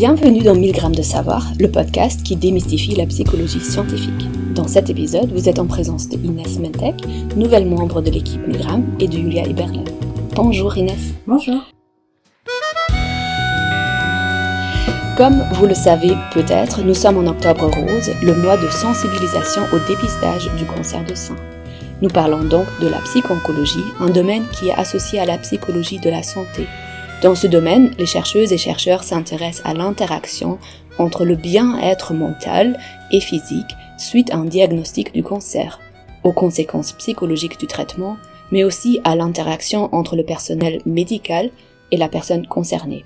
Bienvenue dans 1000 grammes de savoir, le podcast qui démystifie la psychologie scientifique. Dans cet épisode, vous êtes en présence de Inès Mentek, nouvelle membre de l'équipe 1000 grammes, et de Julia Iberlin. Bonjour Inès. Bonjour. Comme vous le savez peut-être, nous sommes en octobre rose, le mois de sensibilisation au dépistage du cancer de sein. Nous parlons donc de la psychoncologie, un domaine qui est associé à la psychologie de la santé. Dans ce domaine, les chercheuses et chercheurs s'intéressent à l'interaction entre le bien-être mental et physique suite à un diagnostic du cancer, aux conséquences psychologiques du traitement, mais aussi à l'interaction entre le personnel médical et la personne concernée.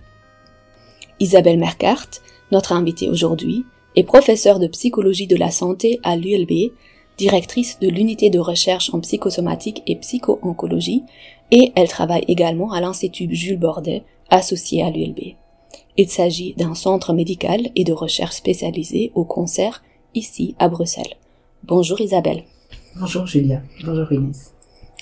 Isabelle Mercart, notre invitée aujourd'hui, est professeure de psychologie de la santé à l'ULB directrice de l'unité de recherche en psychosomatique et psycho-oncologie, et elle travaille également à l'Institut Jules Bordet, associé à l'ULB. Il s'agit d'un centre médical et de recherche spécialisé au cancer, ici à Bruxelles. Bonjour Isabelle. Bonjour Julia. Bonjour Inès.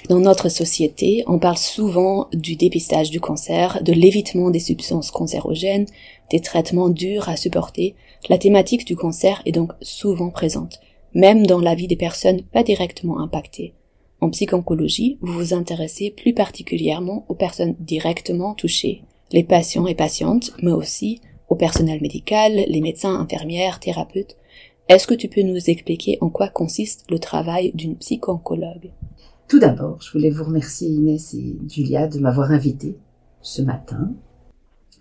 Dans notre société, on parle souvent du dépistage du cancer, de l'évitement des substances cancérogènes, des traitements durs à supporter. La thématique du cancer est donc souvent présente même dans la vie des personnes pas directement impactées. En psychoncologie, vous vous intéressez plus particulièrement aux personnes directement touchées, les patients et patientes, mais aussi au personnel médical, les médecins, infirmières, thérapeutes. Est-ce que tu peux nous expliquer en quoi consiste le travail d'une psychoncologue Tout d'abord, je voulais vous remercier Inès et Julia de m'avoir invité ce matin.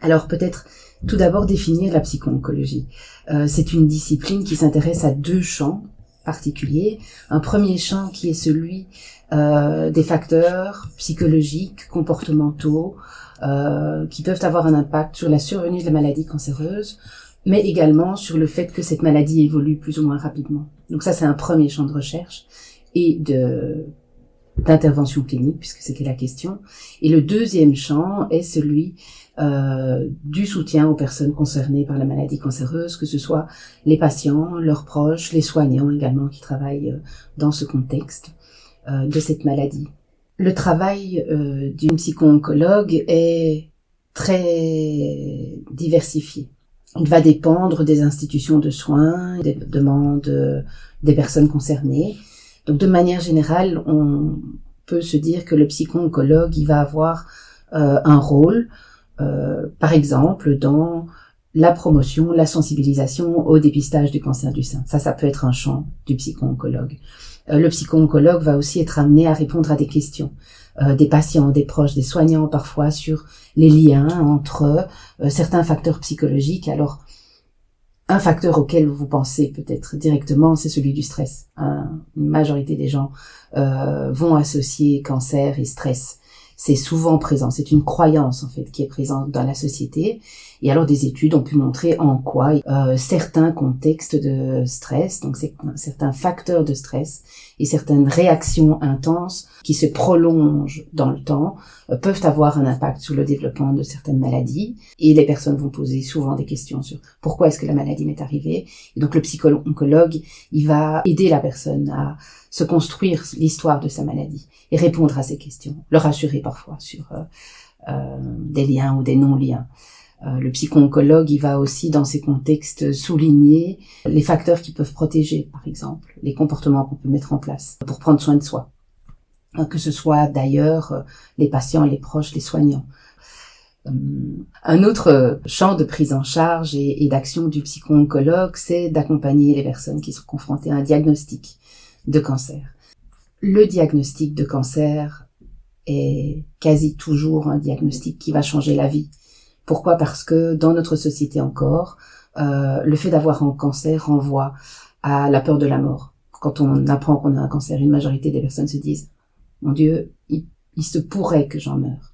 Alors peut-être tout d'abord définir la psychoncologie. Euh, c'est une discipline qui s'intéresse à deux champs particulier. Un premier champ qui est celui euh, des facteurs psychologiques, comportementaux, euh, qui peuvent avoir un impact sur la survenue de la maladie cancéreuse, mais également sur le fait que cette maladie évolue plus ou moins rapidement. Donc ça, c'est un premier champ de recherche et de d'intervention clinique, puisque c'était la question. Et le deuxième champ est celui euh, du soutien aux personnes concernées par la maladie cancéreuse, que ce soit les patients, leurs proches, les soignants également qui travaillent euh, dans ce contexte euh, de cette maladie. Le travail d'une psycho-oncologue est très diversifié. Il va dépendre des institutions de soins, des demandes des personnes concernées. Donc de manière générale, on peut se dire que le psycho-oncologue, il va avoir un rôle euh, par exemple, dans la promotion, la sensibilisation au dépistage du cancer du sein. Ça, ça peut être un champ du psycho-oncologue. Euh, le psycho-oncologue va aussi être amené à répondre à des questions euh, des patients, des proches, des soignants parfois sur les liens entre certains facteurs psychologiques. Alors, un facteur auquel vous pensez peut-être directement, c'est celui du stress. une majorité des gens vont associer cancer et stress c'est souvent présent. C'est une croyance en fait qui est présente dans la société. Et alors des études ont pu montrer en quoi euh, certains contextes de stress, donc certains facteurs de stress et certaines réactions intenses qui se prolongent dans le temps euh, peuvent avoir un impact sur le développement de certaines maladies. Et les personnes vont poser souvent des questions sur pourquoi est-ce que la maladie m'est arrivée. Et donc le psychologue, il va aider la personne à se construire l'histoire de sa maladie et répondre à ces questions, le rassurer parfois sur euh, euh, des liens ou des non-liens. Euh, le psycho-oncologue, il va aussi dans ces contextes souligner les facteurs qui peuvent protéger, par exemple, les comportements qu'on peut mettre en place pour prendre soin de soi. Que ce soit d'ailleurs les patients, les proches, les soignants. Un autre champ de prise en charge et, d'action du psycho-oncologue, c'est d'accompagner les personnes qui sont confrontées à un diagnostic de cancer le diagnostic de cancer est quasi toujours un diagnostic qui va changer la vie. Pourquoi? Parce que dans notre société encore, euh, le fait d'avoir un cancer renvoie à la peur de la mort. Quand on apprend qu'on a un cancer, une majorité des personnes se disent Mon Dieu, il, se pourrait que j'en meure.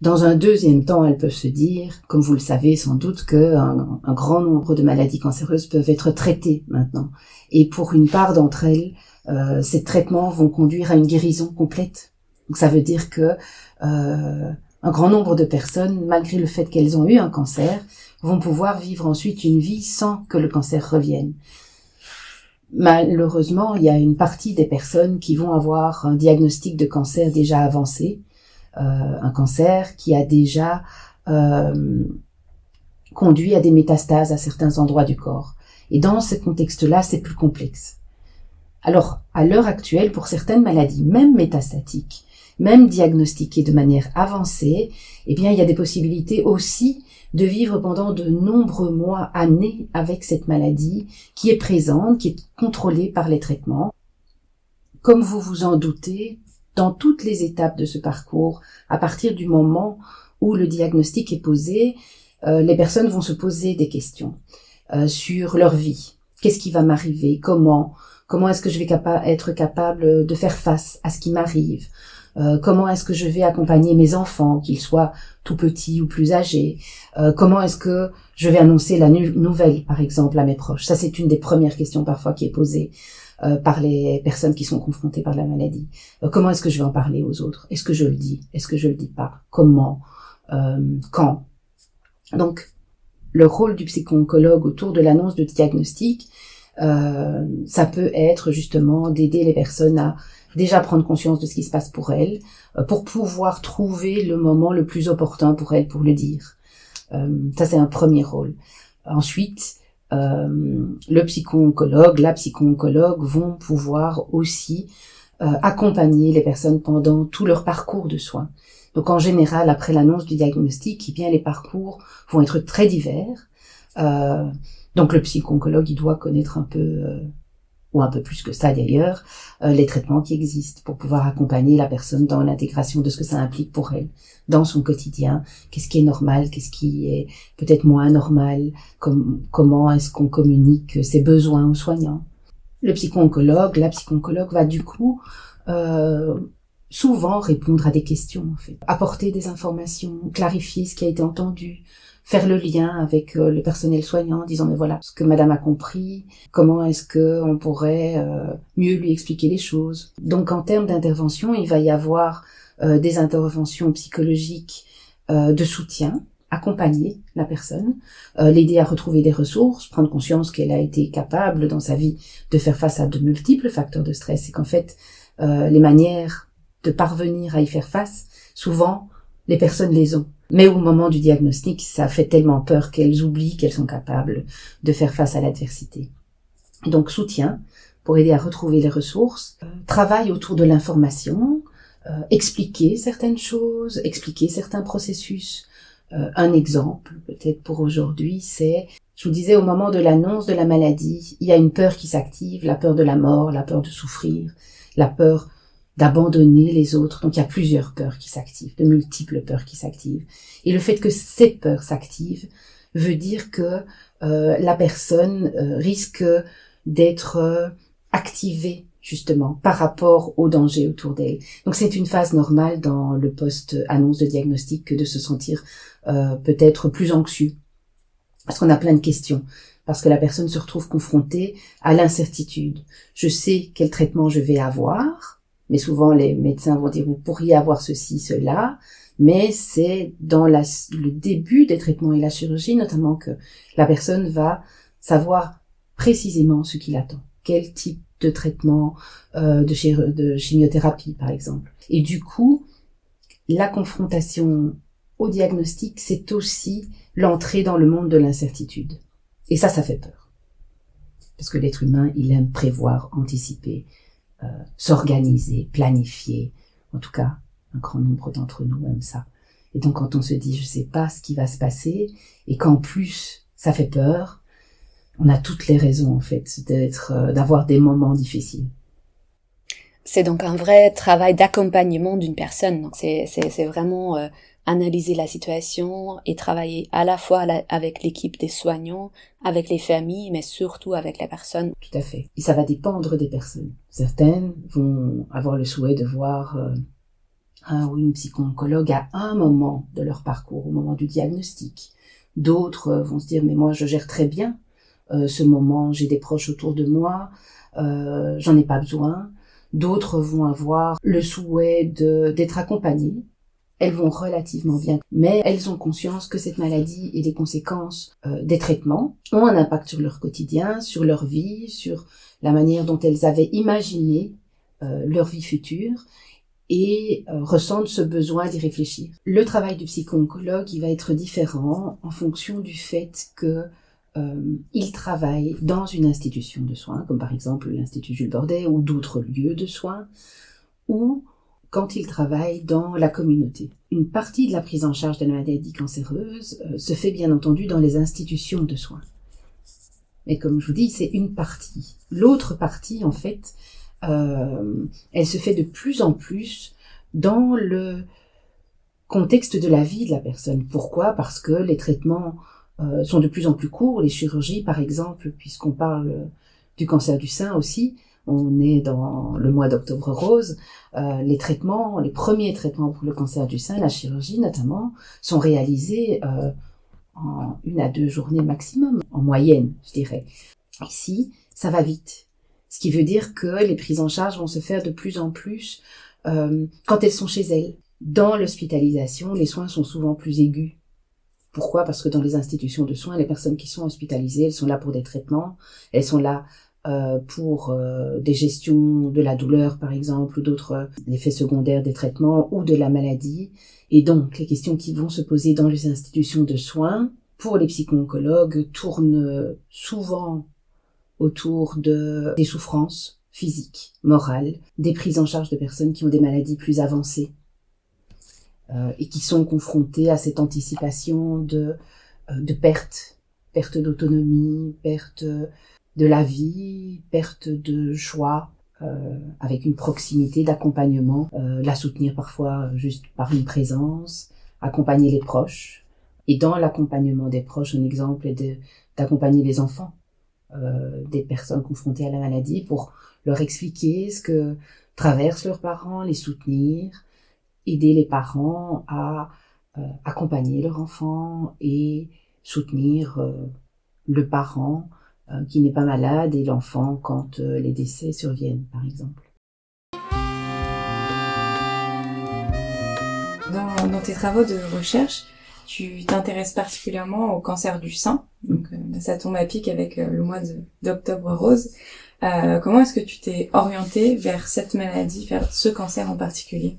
Dans un deuxième temps, elles peuvent se dire, comme vous le savez sans doute, que un grand nombre de maladies cancéreuses peuvent être traitées maintenant. Et pour une part d'entre elles, euh, ces traitements vont conduire à une guérison complète. Donc ça veut dire que euh, un grand nombre de personnes, malgré le fait qu'elles ont eu un cancer, vont pouvoir vivre ensuite une vie sans que le cancer revienne. Malheureusement, il y a une partie des personnes qui vont avoir un diagnostic de cancer déjà avancé, euh, un cancer qui a déjà conduit à des métastases à certains endroits du corps. Et dans ce contexte-là, c'est plus complexe. Alors, à l'heure actuelle, pour certaines maladies, même métastatiques, même diagnostiquées de manière avancée, eh bien, il y a des possibilités aussi de vivre pendant de nombreux mois, années avec cette maladie qui est présente, qui est contrôlée par les traitements. Comme vous vous en doutez, dans toutes les étapes de ce parcours, à partir du moment où le diagnostic est posé, euh, les personnes vont se poser des questions euh, sur leur vie. Qu'est-ce qui va m'arriver? Comment? Comment est-ce que je vais être capable de faire face à ce qui m'arrive? Euh, comment est-ce que je vais accompagner mes enfants, qu'ils soient tout petits ou plus âgés? Euh, Comment est-ce que je vais annoncer la nouvelle, par exemple, à mes proches? Ça, c'est une des premières questions parfois qui est posée euh, par les personnes qui sont confrontées par la maladie. comment est-ce que je vais en parler aux autres? Est-ce que je le dis? Est-ce que je le dis pas? Comment? Quand? Donc, le rôle du psycho-oncologue autour de l'annonce de diagnostic, ça peut être justement d'aider les personnes à déjà prendre conscience de ce qui se passe pour elle, euh, pour pouvoir trouver le moment le plus opportun pour elle pour le dire. Euh, ça, c'est un premier rôle. Ensuite, euh, le psycho-oncologue, la psycho-oncologue vont pouvoir aussi accompagner les personnes pendant tout leur parcours de soins. Donc en général, après l'annonce du diagnostic, eh bien les parcours vont être très divers. donc le psycho-oncologue, il doit connaître un peu ou un peu plus que ça d'ailleurs, euh, les traitements qui existent pour pouvoir accompagner la personne dans l'intégration de ce que ça implique pour elle dans son quotidien, qu'est-ce qui est normal, qu'est-ce qui est peut-être moins normal, comment est-ce qu'on communique ses besoins aux soignants. Le psycho-oncologue, la psycho-oncologue va du coup euh, souvent répondre à des questions, en fait, apporter des informations, clarifier ce qui a été entendu, faire le lien avec euh, le personnel soignant, disant mais voilà ce que Madame a compris, comment est-ce que on pourrait euh, mieux lui expliquer les choses? Donc en termes d'intervention, il va y avoir euh, des interventions psychologiques de soutien, accompagner la personne, l'aider à retrouver des ressources, prendre conscience qu'elle a été capable dans sa vie de faire face à de multiples facteurs de stress et qu'en fait les manières de parvenir à y faire face, souvent les personnes les ont. Mais au moment du diagnostic, ça fait tellement peur qu'elles oublient qu'elles sont capables de faire face à l'adversité. Donc soutien pour aider à retrouver les ressources, euh, travail autour de l'information, euh, expliquer certaines choses, expliquer certains processus. Euh, un exemple, peut-être pour aujourd'hui, c'est, je vous disais, au moment de l'annonce de la maladie, il y a une peur qui s'active, la peur de la mort, la peur de souffrir, la peur d'abandonner les autres. Donc il y a plusieurs peurs qui s'activent, de multiples peurs qui s'activent. Et le fait que ces peurs s'activent veut dire que euh, la personne euh, risque d'être euh, activée justement par rapport au danger autour d'elle. Donc c'est une phase normale dans le post-annonce de diagnostic que de se sentir peut-être plus anxieux parce qu'on a plein de questions parce que la personne se retrouve confrontée à l'incertitude. Je sais quel traitement je vais avoir, mais souvent les médecins vont dire vous pourriez avoir ceci, cela, mais c'est dans le début des traitements et la chirurgie notamment que la personne va savoir précisément ce qui l'attend, quel type de traitement euh, de, de chimiothérapie par exemple. Et du coup, la confrontation au diagnostic, c'est aussi l'entrée dans le monde de l'incertitude. Et ça, ça fait peur. Parce que l'être humain, il aime prévoir, anticiper, euh, s'organiser, planifier. En tout cas, un grand nombre d'entre nous aiment ça. Et donc quand on se dit je sais pas ce qui va se passer et qu'en plus ça fait peur, on a toutes les raisons en fait d'être euh, d'avoir des moments difficiles. C'est donc un vrai travail d'accompagnement d'une personne. Donc c'est vraiment euh, analyser la situation et travailler à la fois avec l'équipe des soignants, avec les familles, mais surtout avec les personnes. Tout à fait. Et ça va dépendre des personnes. Certaines vont avoir le souhait de voir euh, un ou une psycho-oncologue à un moment de leur parcours, au moment du diagnostic. D'autres euh, vont se dire mais moi je gère très bien euh, ce moment, j'ai des proches autour de moi, j'en ai pas besoin. D'autres vont avoir le souhait d'être accompagnés elles vont relativement bien, mais elles ont conscience que cette maladie et les conséquences euh, des traitements ont un impact sur leur quotidien, sur leur vie, sur la manière dont elles avaient imaginé euh, leur vie future, et euh, ressentent ce besoin d'y réfléchir. Le travail du psycho-oncologue, va être différent en fonction du fait que euh, il travaille dans une institution de soins, comme par exemple l'Institut Jules Bordet ou d'autres lieux de soins, ou quand il travaille dans la communauté. Une partie de la prise en charge de la maladie cancéreuse euh, se fait bien entendu dans les institutions de soins. Mais comme je vous dis, c'est une partie. L'autre partie, en fait, euh, elle se fait de plus en plus dans le contexte de la vie de la personne. Pourquoi? Parce que les traitements euh, sont de plus en plus courts. Les chirurgies, par exemple, puisqu'on parle du cancer du sein aussi, on est dans le mois d'octobre rose, euh, les traitements, les premiers traitements pour le cancer du sein, la chirurgie notamment, sont réalisés euh, en une à deux journées maximum, en moyenne, je dirais. Ici, ça va vite. Ce qui veut dire que les prises en charge vont se faire de plus en plus euh, quand elles sont chez elles. Dans l'hospitalisation, les soins sont souvent plus aigus. Pourquoi? Parce que dans les institutions de soins, les personnes qui sont hospitalisées, elles sont là pour des traitements, elles sont là euh, pour euh, des gestions de la douleur, par exemple, ou d'autres effets secondaires des traitements ou de la maladie. Et donc, les questions qui vont se poser dans les institutions de soins pour les psycho-oncologues tournent souvent autour de des souffrances physiques, morales, des prises en charge de personnes qui ont des maladies plus avancées euh, et qui sont confrontées à cette anticipation de, euh, de perte, perte d'autonomie, perte de la vie, perte de choix, euh, avec une proximité d'accompagnement, euh, la soutenir parfois juste par une présence, accompagner les proches. Et dans l'accompagnement des proches, un exemple est d'accompagner les enfants euh, des personnes confrontées à la maladie pour leur expliquer ce que traversent leurs parents, les soutenir, aider les parents à euh, accompagner leur enfant et soutenir euh, le parent qui n'est pas malade et l'enfant quand les décès surviennent, par exemple. Dans, dans tes travaux de recherche, tu t'intéresses particulièrement au cancer du sein. Donc euh, ça tombe à pic avec euh, le mois d'octobre rose. Euh, comment est-ce que tu t'es orientée vers cette maladie, vers ce cancer en particulier?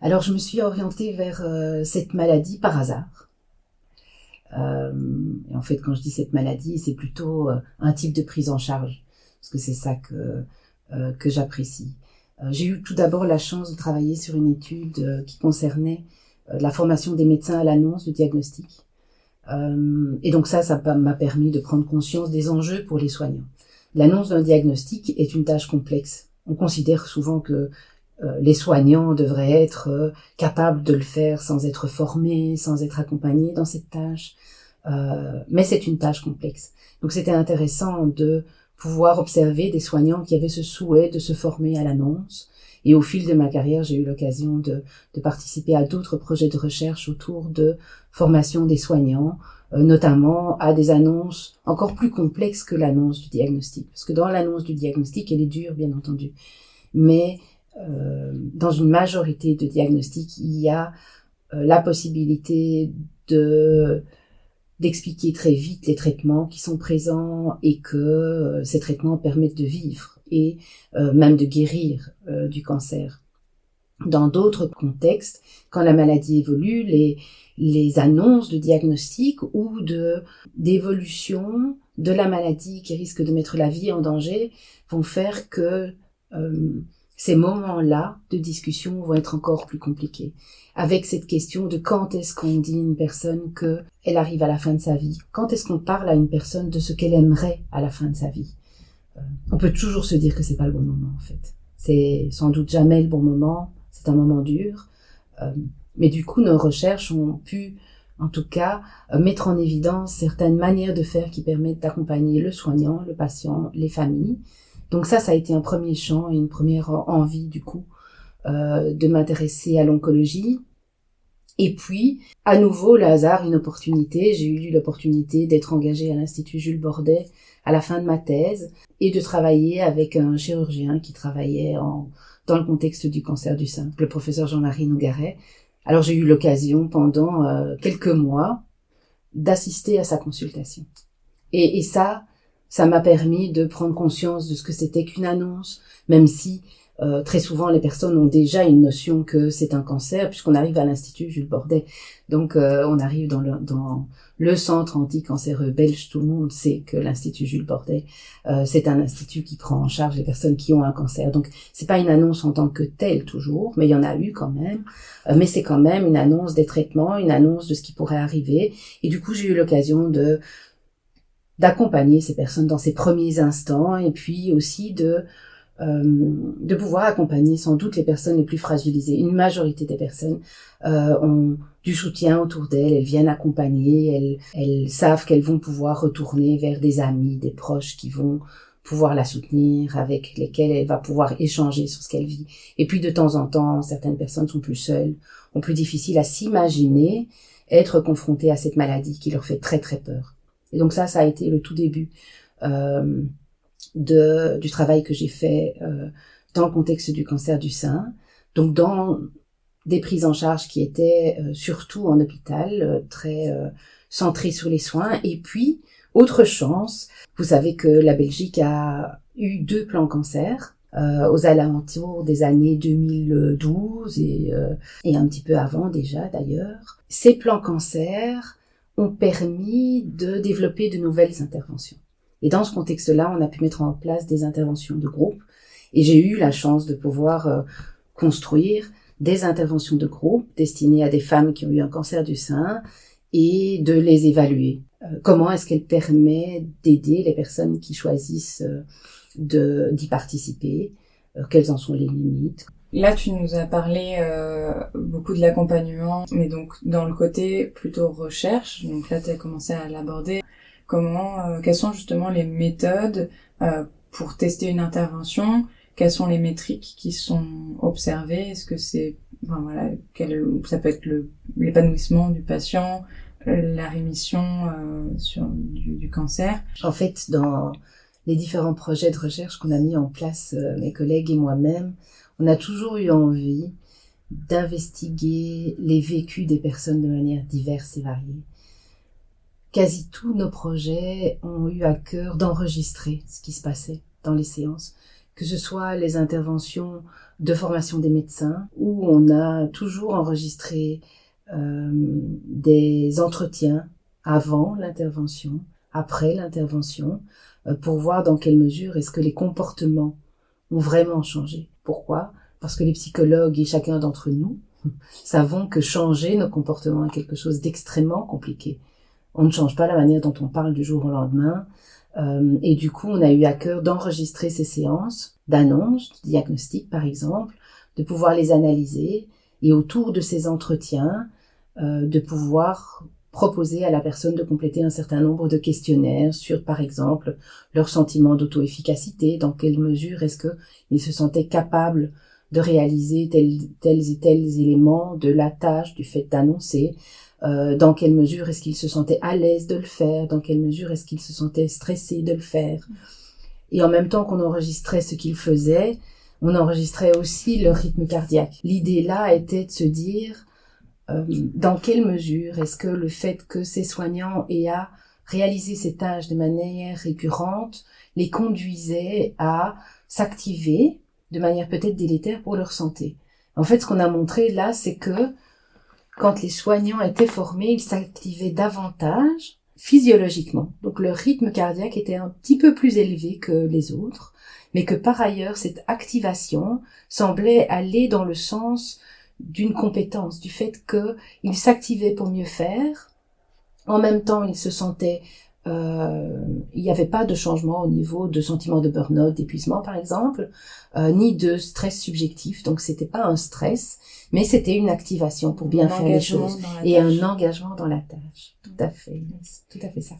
Alors je me suis orientée vers cette maladie par hasard. Et en fait, quand je dis cette maladie, c'est plutôt un type de prise en charge, parce que c'est ça que que j'apprécie. J'ai eu tout d'abord la chance de travailler sur une étude qui concernait euh, la formation des médecins à l'annonce de diagnostic. Euh, et donc ça, ça m'a permis de prendre conscience des enjeux pour les soignants. L'annonce d'un diagnostic est une tâche complexe. On considère souvent que euh, les soignants devraient être capables de le faire sans être formés, sans être accompagnés dans cette tâche. mais c'est une tâche complexe. Donc c'était intéressant de pouvoir observer des soignants qui avaient ce souhait de se former à l'annonce, et au fil de ma carrière, j'ai eu l'occasion de, de, participer à d'autres projets de recherche autour de formation des soignants, euh, notamment à des annonces encore plus complexes que l'annonce du diagnostic. Parce que dans l'annonce du diagnostic, elle est dure, bien entendu. Mais euh, dans une majorité de diagnostics, il y a euh, la possibilité de d'expliquer très vite les traitements qui sont présents et que euh, ces traitements permettent de vivre et euh, même de guérir euh, du cancer. Dans d'autres contextes, quand la maladie évolue, les, les annonces de diagnostic ou de d'évolution de la maladie qui risque de mettre la vie en danger vont faire que ces moments-là de discussion vont être encore plus compliqués. Avec cette question de quand est-ce qu'on dit à une personne qu'elle arrive à la fin de sa vie? Quand est-ce qu'on parle à une personne de ce qu'elle aimerait à la fin de sa vie? Euh, On peut toujours se dire que c'est pas le bon moment en fait. C'est sans doute jamais le bon moment. C'est un moment dur. Euh, mais du coup, nos recherches ont pu en tout cas, euh, mettre en évidence certaines manières de faire qui permettent d'accompagner le soignant, le patient, les familles, donc ça, ça a été un premier champ et une première envie du coup euh, de m'intéresser à l'oncologie. Et puis, à nouveau, le hasard, une opportunité. J'ai eu l'opportunité d'être engagée à l'Institut Jules Bordet à la fin de ma thèse et de travailler avec un chirurgien qui travaillait en, dans le contexte du cancer du sein, le professeur Jean-Marie Nougaret. Alors j'ai eu l'occasion pendant euh, quelques mois d'assister à sa consultation. et ça, ça m'a permis de prendre conscience de ce que c'était qu'une annonce, même si euh, très souvent, les personnes ont déjà une notion que c'est un cancer, puisqu'on arrive à l'Institut Jules Bordet. Donc, euh, on arrive dans le, dans le centre anti-cancéreux belge. Tout le monde sait que l'Institut Jules Bordet, euh, c'est un institut qui prend en charge les personnes qui ont un cancer. Donc, c'est pas une annonce en tant que telle toujours, mais il y en a eu quand même. mais c'est quand même une annonce des traitements, une annonce de ce qui pourrait arriver. Et du coup, j'ai eu l'occasion de d'accompagner ces personnes dans ces premiers instants, et puis aussi de euh, de pouvoir accompagner sans doute les personnes les plus fragilisées. Une majorité des personnes euh, ont du soutien autour d'elles, elles viennent accompagner, elles, elles savent qu'elles vont pouvoir retourner vers des amis, des proches qui vont pouvoir la soutenir, avec lesquels elle va pouvoir échanger sur ce qu'elle vit. Et puis de temps en temps, certaines personnes sont plus seules, ont plus difficile à s'imaginer être confrontées à cette maladie qui leur fait très très peur. Et donc ça, ça a été le tout début. Euh, de, du travail que j'ai fait euh, dans le contexte du cancer du sein. Donc dans des prises en charge qui étaient euh, surtout en hôpital, euh, très centrées sur les soins. Et puis, autre chance, vous savez que la Belgique a eu deux plans cancer. aux alentours des années 2012 et, et un petit peu avant déjà d'ailleurs. Ces plans cancer ont permis de développer de nouvelles interventions. Et dans ce contexte-là, on a pu mettre en place des interventions de groupe. Et j'ai eu la chance de pouvoir euh, construire des interventions de groupe destinées à des femmes qui ont eu un cancer du sein et de les évaluer. Euh, comment est-ce qu'elle permet d'aider les personnes qui choisissent euh, d'y participer Quelles en sont les limites Là, tu nous as parlé beaucoup de l'accompagnement, mais donc dans le côté plutôt recherche. Donc là, tu as commencé à l'aborder comment, euh, quelles sont justement les méthodes euh, pour tester une intervention, quelles sont les métriques qui sont observées, est-ce que c'est, enfin voilà, quel, ça peut être l'épanouissement du patient, la rémission euh, sur, du, du, cancer? En fait, dans les différents projets de recherche qu'on a mis en place, mes collègues et moi-même, on a toujours eu envie d'investiguer les vécus des personnes de manière diverse et variée. Quasi tous nos projets ont eu à cœur d'enregistrer ce qui se passait dans les séances, que ce soit les interventions de formation des médecins, où on a toujours enregistré euh, des entretiens avant l'intervention, après l'intervention, euh, pour voir dans quelle mesure est-ce que les comportements ont vraiment changé. Pourquoi? Parce que les psychologues et chacun d'entre nous savons que changer nos comportements est quelque chose d'extrêmement compliqué on ne change pas la manière dont on parle du jour au lendemain. Euh, et du coup, on a eu à cœur d'enregistrer ces séances d'annonce, de diagnostic par exemple, de pouvoir les analyser et autour de ces entretiens, euh, de pouvoir proposer à la personne de compléter un certain nombre de questionnaires sur, par exemple, leur sentiment d'auto-efficacité, dans quelle mesure est-ce qu'ils se sentaient capables de réaliser tels, et tels éléments de la tâche, du fait d'annoncer, euh, dans quelle mesure est-ce qu'il se sentait à l'aise de le faire, dans quelle mesure est-ce qu'il se sentait stressé de le faire. Et en même temps qu'on enregistrait ce qu'il faisait, on enregistrait aussi le rythme cardiaque. L'idée là était de se dire euh, dans quelle mesure est-ce que le fait que ces soignants aient à réaliser ces tâches de manière récurrente les conduisait à s'activer de manière peut-être délétère pour leur santé? En fait, ce qu'on a montré là, c'est que quand les soignants étaient formés, ils s'activaient davantage physiologiquement. Donc le rythme cardiaque était un petit peu plus élevé que les autres, mais que par ailleurs cette activation semblait aller dans le sens d'une compétence, du fait qu'ils s'activaient pour mieux faire, en même temps ils se sentaient euh, il n'y avait pas de changement au niveau de sentiment de burn-out, d'épuisement par exemple, euh, ni de stress subjectif. Donc c'était pas un stress, mais c'était une activation pour bien faire les choses et un engagement dans la tâche. Tout à fait, tout à fait ça.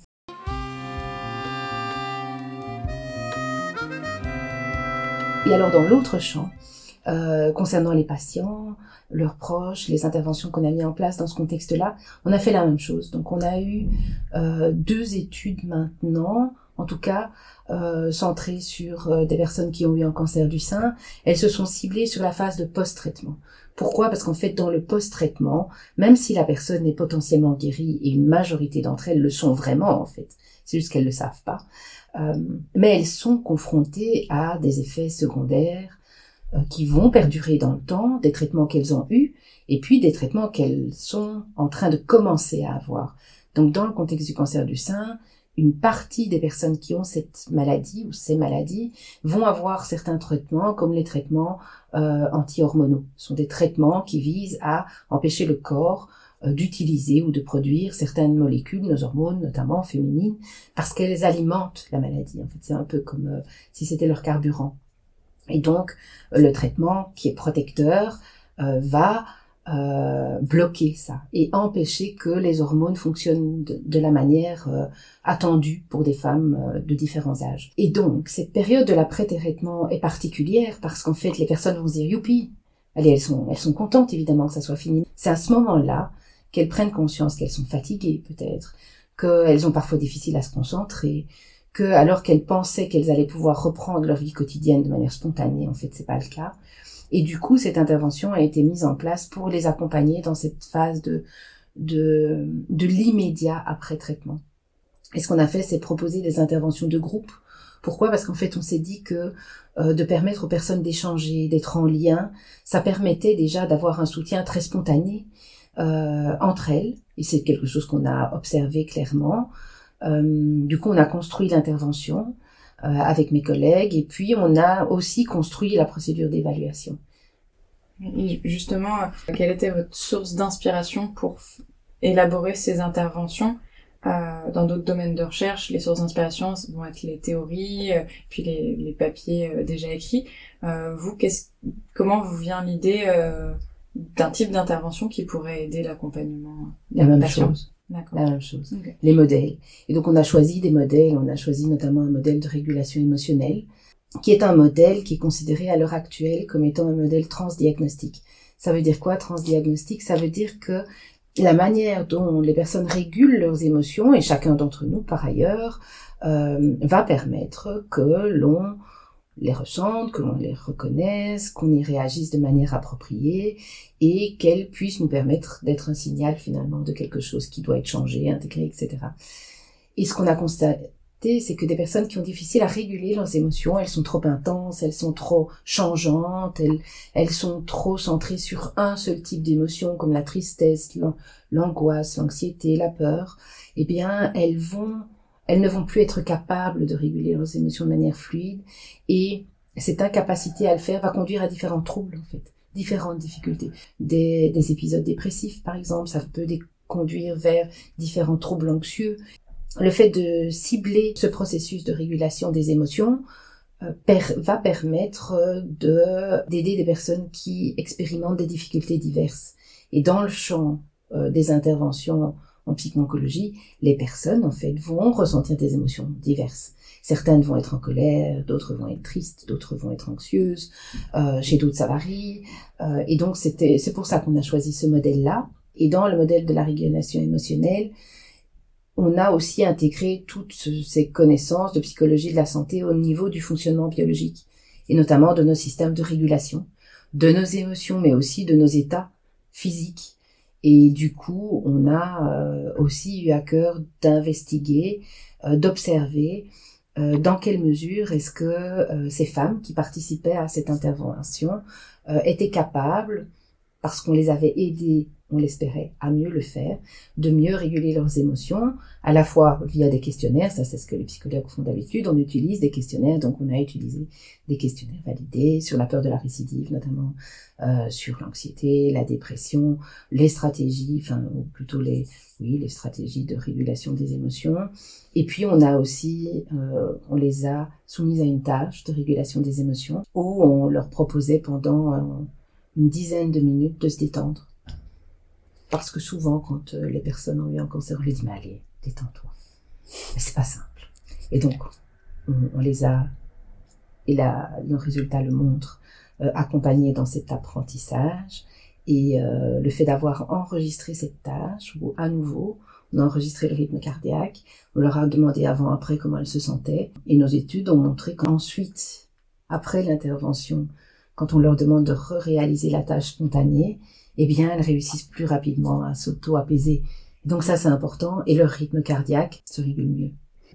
Et alors dans l'autre champ, euh, concernant les patients, leurs proches, les interventions qu'on a mis en place dans ce contexte-là, on a fait la même chose. Donc on a eu euh, deux études maintenant, en tout cas euh, centrées sur euh, des personnes qui ont eu un cancer du sein. Elles se sont ciblées sur la phase de post-traitement. Pourquoi? Parce qu'en fait, dans le post-traitement, même si la personne est potentiellement guérie, et une majorité d'entre elles le sont vraiment en fait, c'est juste qu'elles ne le savent pas, mais elles sont confrontées à des effets secondaires, qui vont perdurer dans le temps, des traitements qu'elles ont eus, et puis des traitements qu'elles sont en train de commencer à avoir. Donc dans le contexte du cancer du sein, une partie des personnes qui ont cette maladie ou ces maladies vont avoir certains traitements comme les traitements euh, anti-hormonaux. Ce sont des traitements qui visent à empêcher le corps euh, d'utiliser ou de produire certaines molécules, nos hormones notamment féminines, parce qu'elles alimentent la maladie. En fait, c'est un peu comme euh, si c'était leur carburant. Et donc, le traitement qui est protecteur va euh, bloquer ça et empêcher que les hormones fonctionnent de, la manière euh, attendue pour des femmes euh, de différents âges. Et donc, cette période de l'après-traitement est particulière parce qu'en fait, les personnes vont se dire youpi, allez, elles sont, elles sont contentes évidemment que ça soit fini. C'est à ce moment-là qu'elles prennent conscience qu'elles sont fatiguées peut-être, qu'elles ont parfois difficile à se concentrer, que alors qu'elles pensaient qu'elles allaient pouvoir reprendre leur vie quotidienne de manière spontanée, en fait, c'est pas le cas et du coup, cette intervention a été mise en place pour les accompagner dans cette phase de, de, de l'immédiat après traitement. Et ce qu'on a fait, c'est proposer des interventions de groupe. Pourquoi? Parce qu'en fait, on s'est dit que euh, de permettre aux personnes d'échanger, d'être en lien, ça permettait déjà d'avoir un soutien très spontané euh, entre elles. Et c'est quelque chose qu'on a observé clairement. Euh, du coup, on a construit l'intervention. Euh, avec mes collègues. Et puis, on a aussi construit la procédure d'évaluation. Et justement, quelle était votre source d'inspiration pour élaborer ces interventions? Euh, dans d'autres domaines de recherche, les sources d'inspiration vont être les théories, euh, puis les, les papiers euh, déjà écrits. Euh, vous, comment vous vient l'idée d'un type d'intervention qui pourrait aider l'accompagnement La même chose la même chose. Les modèles. Et donc on a choisi des modèles, on a choisi notamment un modèle de régulation émotionnelle, qui est un modèle qui est considéré à l'heure actuelle comme étant un modèle transdiagnostique. Ça veut dire quoi transdiagnostique? Ça veut dire que la manière dont les personnes régulent leurs émotions, et chacun d'entre nous par ailleurs, euh, va permettre que l'on les ressente, que l'on les reconnaisse, qu'on y réagisse de manière appropriée et qu'elles puissent nous permettre d'être un signal finalement de quelque chose qui doit être changé, intégré, etc. Et ce qu'on a constaté, c'est que des personnes qui ont difficile à réguler leurs émotions, elles sont trop intenses, elles sont trop changeantes, elles, elles sont trop centrées sur un seul type d'émotion comme la tristesse, l'angoisse, l'anxiété, la peur, eh bien, elles vont elles ne vont plus être capables de réguler leurs émotions de manière fluide et cette incapacité à le faire va conduire à différents troubles en fait, différentes difficultés. Des, des épisodes dépressifs par exemple, ça peut conduire vers différents troubles anxieux. Le fait de cibler ce processus de régulation des émotions euh, va permettre de d'aider des personnes qui expérimentent des difficultés diverses. Et dans le champ euh, des interventions en psycho-oncologie, les personnes, en fait, vont ressentir des émotions diverses. Certaines vont être en colère, d'autres vont être tristes, d'autres vont être anxieuses. Euh, chez d'autres, ça varie. Euh, et donc, c'était, c'est pour ça qu'on a choisi ce modèle-là. Et dans le modèle de la régulation émotionnelle, on a aussi intégré toutes ces connaissances de psychologie de la santé au niveau du fonctionnement biologique, et notamment de nos systèmes de régulation, de nos émotions, mais aussi de nos états physiques et du coup, on a euh, aussi eu à cœur d'investiguer, euh, d'observer euh, dans quelle mesure est-ce que ces femmes qui participaient à cette intervention étaient capables, parce qu'on les avait aidées on l'espérait, à mieux le faire, de mieux réguler leurs émotions, à la fois via des questionnaires, ça c'est ce que les psychologues font d'habitude, on utilise des questionnaires, donc on a utilisé des questionnaires validés sur la peur de la récidive, notamment euh, sur l'anxiété, la dépression, les stratégies, enfin ou plutôt les, oui, les stratégies de régulation des émotions. Et puis on a aussi, euh, on les a soumises à une tâche de régulation des émotions où on leur proposait pendant euh, une dizaine de minutes de se détendre parce que souvent, quand euh, les personnes ont eu un cancer, on leur dit, mais allez, détends-toi. Mais c'est pas simple. Et donc, on, les a, et là, le résultat le montre, euh, accompagnés dans cet apprentissage. Et euh, le fait d'avoir enregistré cette tâche, ou à nouveau, on a enregistré le rythme cardiaque, on leur a demandé avant, après comment elles se sentaient, et nos études ont montré qu'ensuite, après l'intervention, quand on leur demande de réaliser la tâche spontanée, eh bien, elles réussissent plus rapidement à s'auto-apaiser. Donc ça, c'est important. Et leur rythme cardiaque se régule mieux.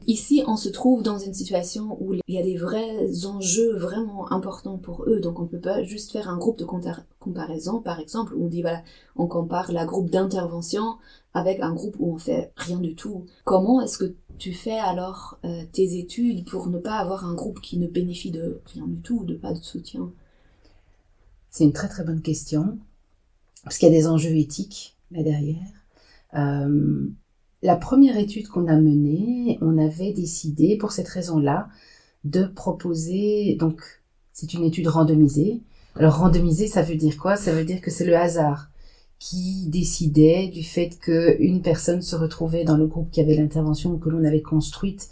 ici, on se trouve dans une situation où il y a des vrais enjeux vraiment importants pour eux. Donc, on peut pas juste faire un groupe de comparaison, par exemple, où on dit, voilà, on compare la groupe d'intervention avec un groupe où on fait rien du tout. Comment est-ce que tu fais alors euh, tes études pour ne pas avoir un groupe qui ne bénéficie de rien du tout, de pas de soutien? C'est une très très bonne question, parce qu'il y a des enjeux éthiques là derrière. Euh, la première étude qu'on a menée, on avait décidé, pour cette raison-là, de proposer, donc c'est une étude randomisée. Alors randomisée, ça veut dire quoi? Ça veut dire que c'est le hasard qui décidait du fait qu'une personne se retrouvait dans le groupe qui avait l'intervention que l'on avait construite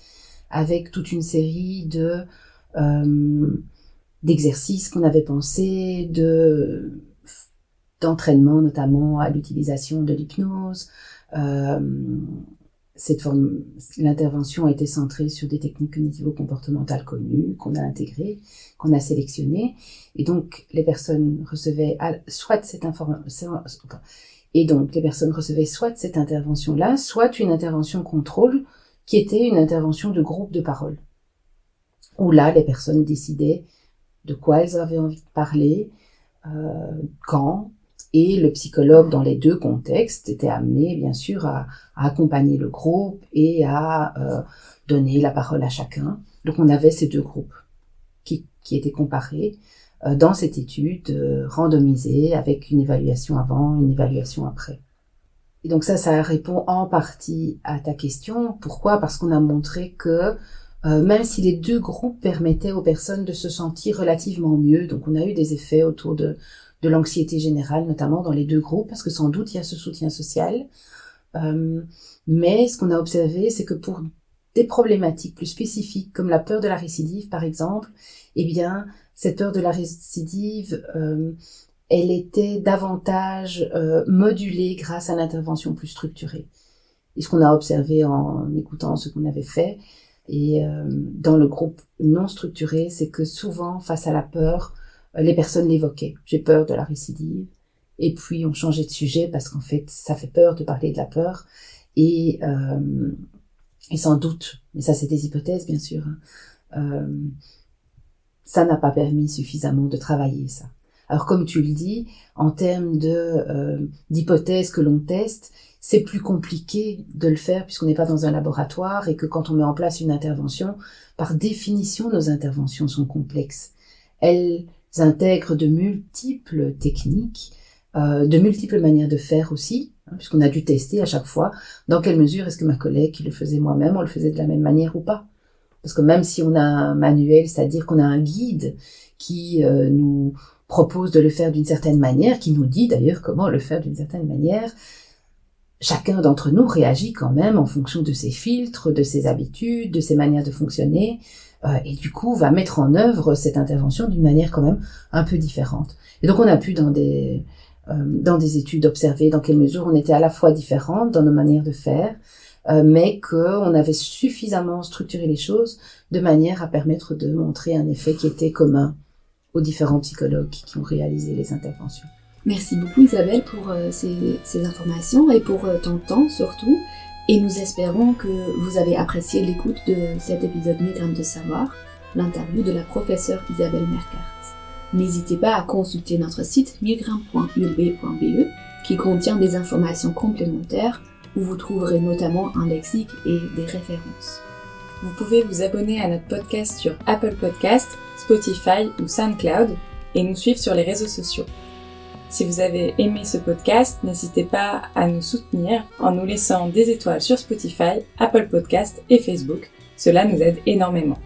avec toute une série de euh, d'exercices qu'on avait pensé, de d'entraînement notamment à l'utilisation de l'hypnose, euh, cette forme, l'intervention a été centrée sur des techniques cognitivo-comportementales connues qu'on a intégrées, qu'on a sélectionnées, et donc les personnes recevaient soit cette et donc les personnes recevaient soit cette intervention-là, soit une intervention contrôle qui était une intervention de groupe de parole, où là les personnes décidaient de quoi elles avaient envie de parler, euh, quand, et le psychologue, dans les deux contextes, était amené, bien sûr, à, accompagner le groupe et à euh, donner la parole à chacun. Donc on avait ces deux groupes qui, qui étaient comparés euh, dans cette étude euh, randomisée avec une évaluation avant, une évaluation après. Et donc ça, ça répond en partie à ta question. Pourquoi? Parce qu'on a montré que même si les deux groupes permettaient aux personnes de se sentir relativement mieux, donc on a eu des effets autour de de l'anxiété générale, notamment dans les deux groupes, parce que sans doute il y a ce soutien social. Euh, mais ce qu'on a observé, c'est que pour des problématiques plus spécifiques, comme la peur de la récidive, par exemple, eh bien, cette peur de la récidive, euh, elle était davantage euh, modulée grâce à l'intervention plus structurée. Et ce qu'on a observé en écoutant ce qu'on avait fait, et dans le groupe non structuré, c'est que souvent, face à la peur, euh, les personnes l'évoquaient. J'ai peur de la récidive. Et puis on changeait de sujet parce qu'en fait, ça fait peur de parler de la peur. Et, euh, et sans doute, mais ça c'est des hypothèses bien sûr, hein, euh, ça n'a pas permis suffisamment de travailler ça. Alors comme tu le dis, en termes euh, d'hypothèses que l'on teste, c'est plus compliqué de le faire puisqu'on n'est pas dans un laboratoire et que quand on met en place une intervention, par définition, nos interventions sont complexes. Elles intègrent de multiples techniques, euh, de multiples manières de faire aussi, hein, puisqu'on a dû tester à chaque fois dans quelle mesure est-ce que ma collègue qui le faisait moi-même, on le faisait de la même manière ou pas. Parce que même si on a un manuel, c'est-à-dire qu'on a un guide qui euh, nous propose de le faire d'une certaine manière, qui nous dit d'ailleurs comment le faire d'une certaine manière, chacun d'entre nous réagit quand même en fonction de ses filtres, de ses habitudes, de ses manières de fonctionner, et du coup va mettre en œuvre cette intervention d'une manière quand même un peu différente. Et donc on a pu dans des euh, dans des études observer dans quelle mesure on était à la fois différentes dans nos manières de faire, euh, mais qu'on avait suffisamment structuré les choses de manière à permettre de montrer un effet qui était commun aux différents psychologues qui ont réalisé les interventions. Merci beaucoup Isabelle pour ces, ces, informations et pour ton temps surtout. Et nous espérons que vous avez apprécié l'écoute de cet épisode Migraine de savoir, l'interview de la professeure Isabelle Merkart. N'hésitez pas à consulter notre site migraine.ulb.be qui contient des informations complémentaires où vous trouverez notamment un lexique et des références. Vous pouvez vous abonner à notre podcast sur Apple Podcast, Spotify ou SoundCloud et nous suivre sur les réseaux sociaux. Si vous avez aimé ce podcast, n'hésitez pas à nous soutenir en nous laissant des étoiles sur Spotify, Apple Podcast et Facebook. Cela nous aide énormément.